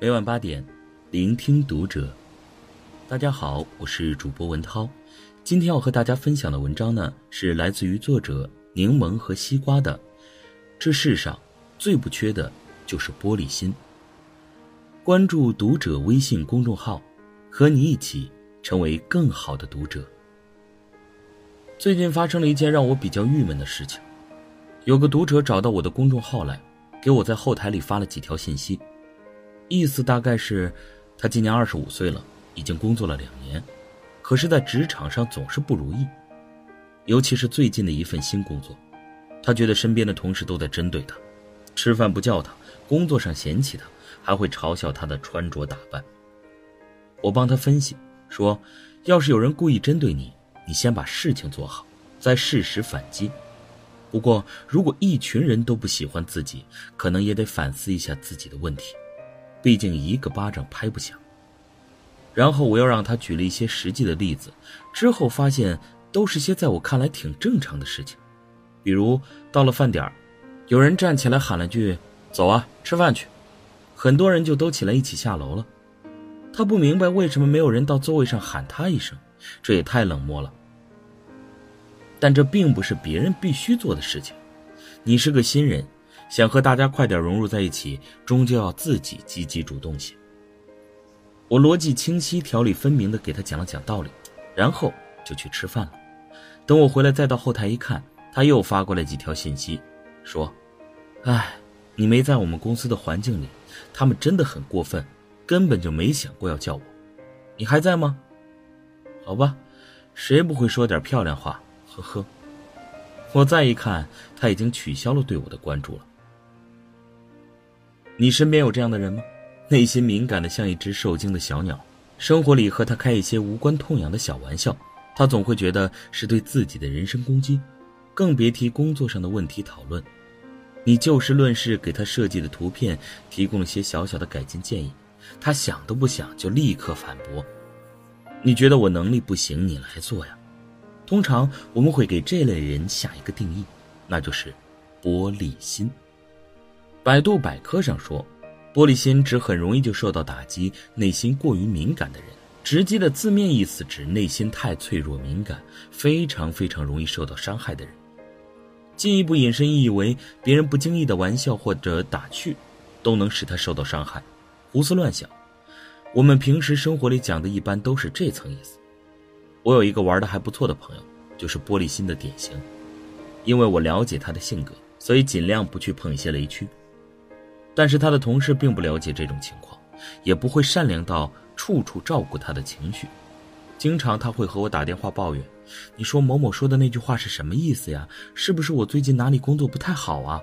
每晚八点，聆听读者。大家好，我是主播文涛。今天要和大家分享的文章呢，是来自于作者柠檬和西瓜的。这世上最不缺的就是玻璃心。关注读者微信公众号，和你一起成为更好的读者。最近发生了一件让我比较郁闷的事情，有个读者找到我的公众号来，给我在后台里发了几条信息。意思大概是，他今年二十五岁了，已经工作了两年，可是，在职场上总是不如意，尤其是最近的一份新工作，他觉得身边的同事都在针对他，吃饭不叫他，工作上嫌弃他，还会嘲笑他的穿着打扮。我帮他分析说，要是有人故意针对你，你先把事情做好，再适时反击。不过，如果一群人都不喜欢自己，可能也得反思一下自己的问题。毕竟一个巴掌拍不响。然后我又让他举了一些实际的例子，之后发现都是些在我看来挺正常的事情，比如到了饭点有人站起来喊了句“走啊，吃饭去”，很多人就都起来一起下楼了。他不明白为什么没有人到座位上喊他一声，这也太冷漠了。但这并不是别人必须做的事情，你是个新人。想和大家快点融入在一起，终究要自己积极主动些。我逻辑清晰、条理分明的给他讲了讲道理，然后就去吃饭了。等我回来再到后台一看，他又发过来几条信息，说：“哎，你没在我们公司的环境里，他们真的很过分，根本就没想过要叫我。你还在吗？好吧，谁不会说点漂亮话？呵呵。”我再一看，他已经取消了对我的关注了。你身边有这样的人吗？内心敏感的像一只受惊的小鸟，生活里和他开一些无关痛痒的小玩笑，他总会觉得是对自己的人身攻击，更别提工作上的问题讨论。你就事论事给他设计的图片提供了些小小的改进建议，他想都不想就立刻反驳。你觉得我能力不行，你来做呀？通常我们会给这类人下一个定义，那就是玻璃心。百度百科上说，玻璃心指很容易就受到打击、内心过于敏感的人。直接的字面意思指内心太脆弱敏感，非常非常容易受到伤害的人。进一步引申意义为，别人不经意的玩笑或者打趣，都能使他受到伤害。胡思乱想，我们平时生活里讲的一般都是这层意思。我有一个玩的还不错的朋友，就是玻璃心的典型。因为我了解他的性格，所以尽量不去碰一些雷区。但是他的同事并不了解这种情况，也不会善良到处处照顾他的情绪。经常他会和我打电话抱怨：“你说某某说的那句话是什么意思呀？是不是我最近哪里工作不太好啊？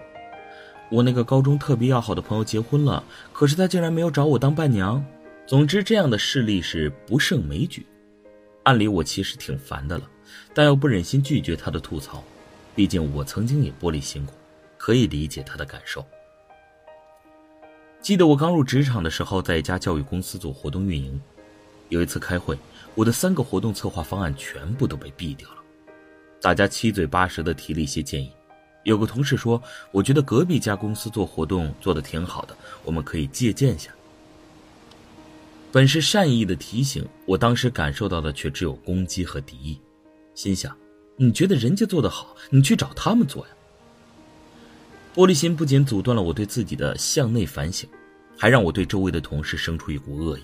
我那个高中特别要好的朋友结婚了，可是他竟然没有找我当伴娘。总之，这样的事例是不胜枚举。按理我其实挺烦的了，但又不忍心拒绝他的吐槽，毕竟我曾经也玻璃心过，可以理解他的感受。”记得我刚入职场的时候，在一家教育公司做活动运营。有一次开会，我的三个活动策划方案全部都被毙掉了。大家七嘴八舌的提了一些建议。有个同事说：“我觉得隔壁家公司做活动做的挺好的，我们可以借鉴一下。”本是善意的提醒，我当时感受到的却只有攻击和敌意。心想：“你觉得人家做的好，你去找他们做呀？”玻璃心不仅阻断了我对自己的向内反省，还让我对周围的同事生出一股恶意。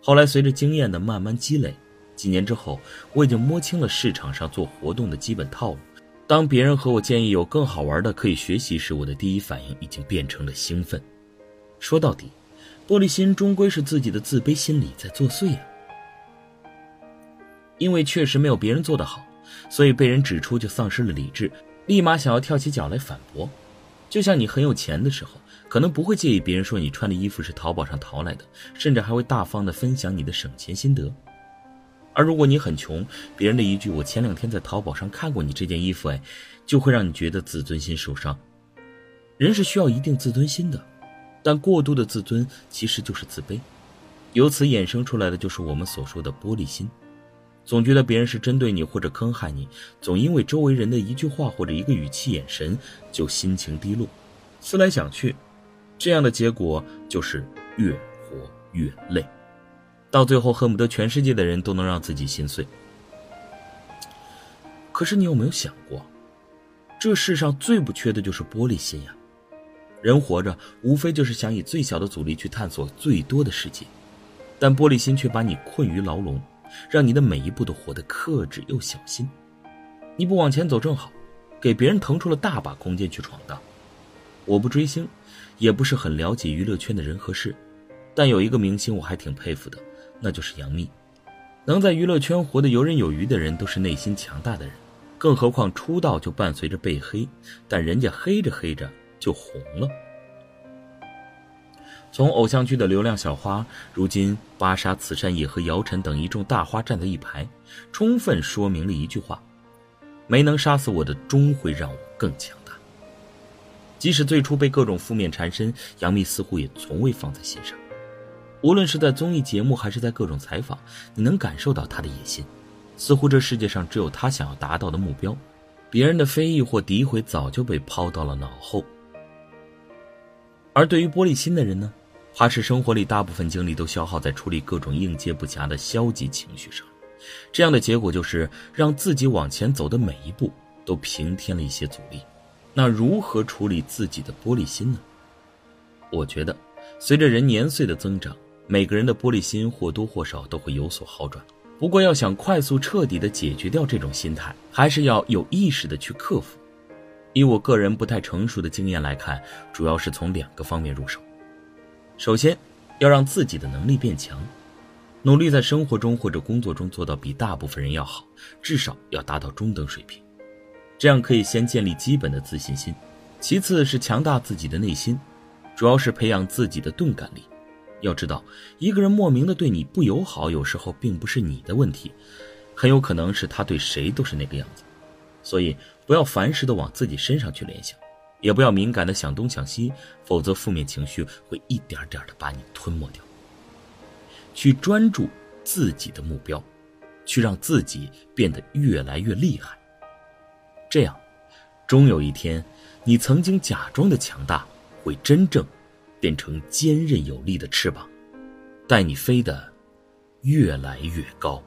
后来随着经验的慢慢积累，几年之后，我已经摸清了市场上做活动的基本套路。当别人和我建议有更好玩的可以学习时，我的第一反应已经变成了兴奋。说到底，玻璃心终归是自己的自卑心理在作祟啊。因为确实没有别人做得好，所以被人指出就丧失了理智。立马想要跳起脚来反驳，就像你很有钱的时候，可能不会介意别人说你穿的衣服是淘宝上淘来的，甚至还会大方的分享你的省钱心得；而如果你很穷，别人的一句“我前两天在淘宝上看过你这件衣服”，哎，就会让你觉得自尊心受伤。人是需要一定自尊心的，但过度的自尊其实就是自卑，由此衍生出来的就是我们所说的玻璃心。总觉得别人是针对你或者坑害你，总因为周围人的一句话或者一个语气、眼神就心情低落。思来想去，这样的结果就是越活越累，到最后恨不得全世界的人都能让自己心碎。可是你有没有想过，这世上最不缺的就是玻璃心呀？人活着无非就是想以最小的阻力去探索最多的世界，但玻璃心却把你困于牢笼，让你的每一步都活得克制又小心。你不往前走正好，给别人腾出了大把空间去闯荡。我不追星，也不是很了解娱乐圈的人和事，但有一个明星我还挺佩服的，那就是杨幂。能在娱乐圈活得游刃有余的人，都是内心强大的人。更何况出道就伴随着被黑，但人家黑着黑着就红了。从偶像剧的流量小花，如今芭莎、慈善也和姚晨等一众大花站在一排，充分说明了一句话：没能杀死我的，终会让我更强大。即使最初被各种负面缠身，杨幂似乎也从未放在心上。无论是在综艺节目，还是在各种采访，你能感受到她的野心。似乎这世界上只有她想要达到的目标，别人的非议或诋毁早就被抛到了脑后。而对于玻璃心的人呢，怕是生活里大部分精力都消耗在处理各种应接不暇的消极情绪上，这样的结果就是让自己往前走的每一步都平添了一些阻力。那如何处理自己的玻璃心呢？我觉得，随着人年岁的增长，每个人的玻璃心或多或少都会有所好转。不过，要想快速彻底的解决掉这种心态，还是要有意识的去克服。以我个人不太成熟的经验来看，主要是从两个方面入手。首先，要让自己的能力变强，努力在生活中或者工作中做到比大部分人要好，至少要达到中等水平。这样可以先建立基本的自信心。其次是强大自己的内心，主要是培养自己的钝感力。要知道，一个人莫名的对你不友好，有时候并不是你的问题，很有可能是他对谁都是那个样子。所以，不要凡事都往自己身上去联想，也不要敏感的想东想西，否则负面情绪会一点点的把你吞没掉。去专注自己的目标，去让自己变得越来越厉害。这样，终有一天，你曾经假装的强大，会真正。变成坚韧有力的翅膀，带你飞得越来越高。